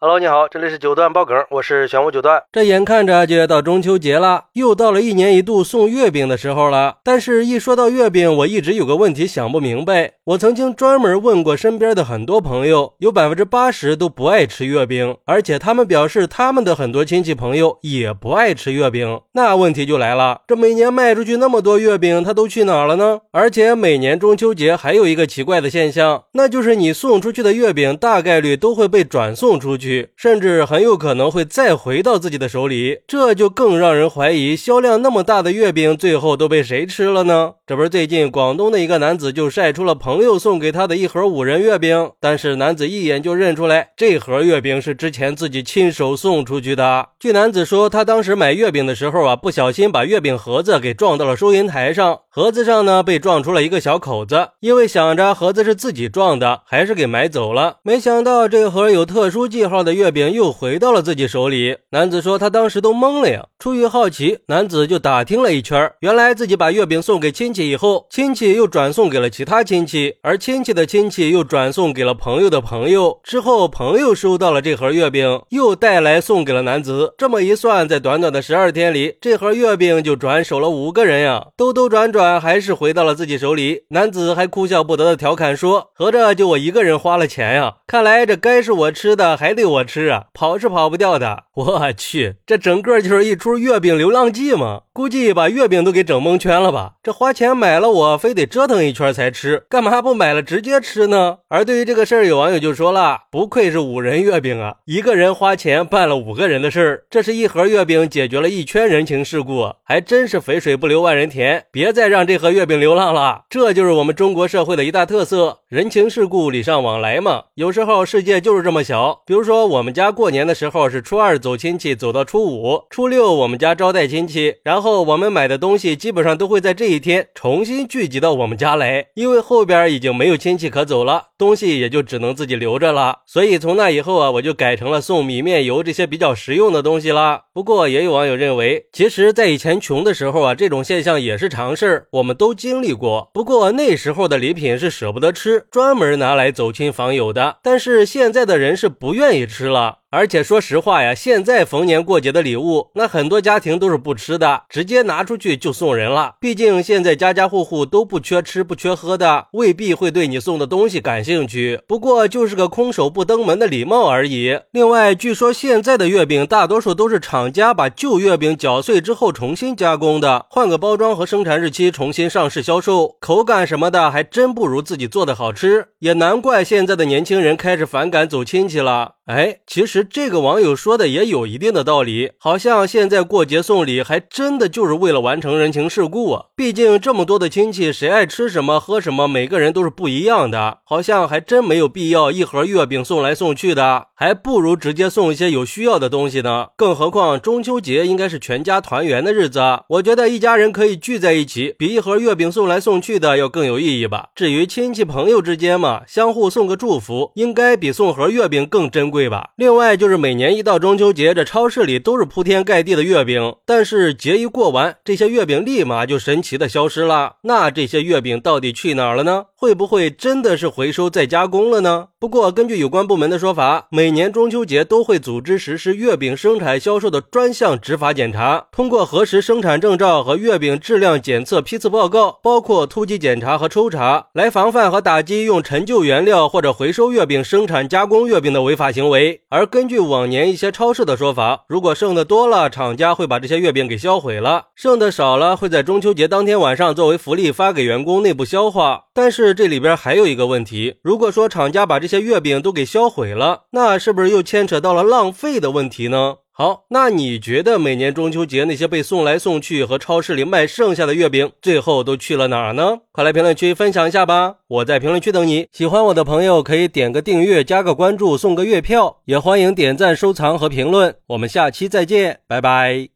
Hello，你好，这里是九段爆梗，我是玄武九段。这眼看着就要到中秋节了，又到了一年一度送月饼的时候了。但是，一说到月饼，我一直有个问题想不明白。我曾经专门问过身边的很多朋友，有百分之八十都不爱吃月饼，而且他们表示他们的很多亲戚朋友也不爱吃月饼。那问题就来了，这每年卖出去那么多月饼，它都去哪儿了呢？而且每年中秋节还有一个奇怪的现象，那就是你送出去的月饼大概率都会被转送出去。甚至很有可能会再回到自己的手里，这就更让人怀疑销量那么大的月饼最后都被谁吃了呢？这不是最近广东的一个男子就晒出了朋友送给他的一盒五仁月饼，但是男子一眼就认出来这盒月饼是之前自己亲手送出去的。据男子说，他当时买月饼的时候啊，不小心把月饼盒子给撞到了收银台上，盒子上呢被撞出了一个小口子，因为想着盒子是自己撞的，还是给买走了。没想到这盒有特殊记号。的月饼又回到了自己手里。男子说他当时都懵了呀。出于好奇，男子就打听了一圈，原来自己把月饼送给亲戚以后，亲戚又转送给了其他亲戚，而亲戚的亲戚又转送给了朋友的朋友。之后朋友收到了这盒月饼，又带来送给了男子。这么一算，在短短的十二天里，这盒月饼就转手了五个人呀。兜兜转转，还是回到了自己手里。男子还哭笑不得的调侃说：“合着就我一个人花了钱呀？看来这该是我吃的，还得。”我吃啊，跑是跑不掉的。我去，这整个就是一出月饼流浪记吗！估计把月饼都给整蒙圈了吧？这花钱买了，我非得折腾一圈才吃，干嘛不买了直接吃呢？而对于这个事儿，有网友就说了：“不愧是五仁月饼啊，一个人花钱办了五个人的事儿，这是一盒月饼解决了一圈人情世故，还真是肥水不流外人田。别再让这盒月饼流浪了，这就是我们中国社会的一大特色，人情世故礼尚往来嘛。有时候世界就是这么小，比如说。我们家过年的时候是初二走亲戚，走到初五、初六我们家招待亲戚，然后后我们买的东西基本上都会在这一天重新聚集到我们家来，因为后边已经没有亲戚可走了，东西也就只能自己留着了。所以从那以后啊，我就改成了送米面油这些比较实用的东西了。不过也有网友认为，其实，在以前穷的时候啊，这种现象也是常事儿，我们都经历过。不过那时候的礼品是舍不得吃，专门拿来走亲访友的，但是现在的人是不愿意。吃了。而且说实话呀，现在逢年过节的礼物，那很多家庭都是不吃的，直接拿出去就送人了。毕竟现在家家户户都不缺吃不缺喝的，未必会对你送的东西感兴趣。不过就是个空手不登门的礼貌而已。另外，据说现在的月饼大多数都是厂家把旧月饼搅碎之后重新加工的，换个包装和生产日期重新上市销售，口感什么的还真不如自己做的好吃。也难怪现在的年轻人开始反感走亲戚了。哎，其实这个网友说的也有一定的道理，好像现在过节送礼还真的就是为了完成人情世故啊。毕竟这么多的亲戚，谁爱吃什么喝什么，每个人都是不一样的，好像还真没有必要一盒月饼送来送去的，还不如直接送一些有需要的东西呢。更何况中秋节应该是全家团圆的日子，我觉得一家人可以聚在一起，比一盒月饼送来送去的要更有意义吧。至于亲戚朋友之间嘛，相互送个祝福，应该比送盒月饼更珍贵。吧？另外再就是每年一到中秋节，这超市里都是铺天盖地的月饼，但是节一过完，这些月饼立马就神奇的消失了。那这些月饼到底去哪儿了呢？会不会真的是回收再加工了呢？不过根据有关部门的说法，每年中秋节都会组织实施月饼生产销售的专项执法检查，通过核实生产证照和月饼质量检测批次报告，包括突击检查和抽查，来防范和打击用陈旧原料或者回收月饼生产加工月饼的违法行为。为而根据往年一些超市的说法，如果剩的多了，厂家会把这些月饼给销毁了；剩的少了，会在中秋节当天晚上作为福利发给员工内部消化。但是这里边还有一个问题，如果说厂家把这些月饼都给销毁了，那是不是又牵扯到了浪费的问题呢？好，那你觉得每年中秋节那些被送来送去和超市里卖剩下的月饼，最后都去了哪儿呢？快来评论区分享一下吧！我在评论区等你。喜欢我的朋友可以点个订阅、加个关注、送个月票，也欢迎点赞、收藏和评论。我们下期再见，拜拜。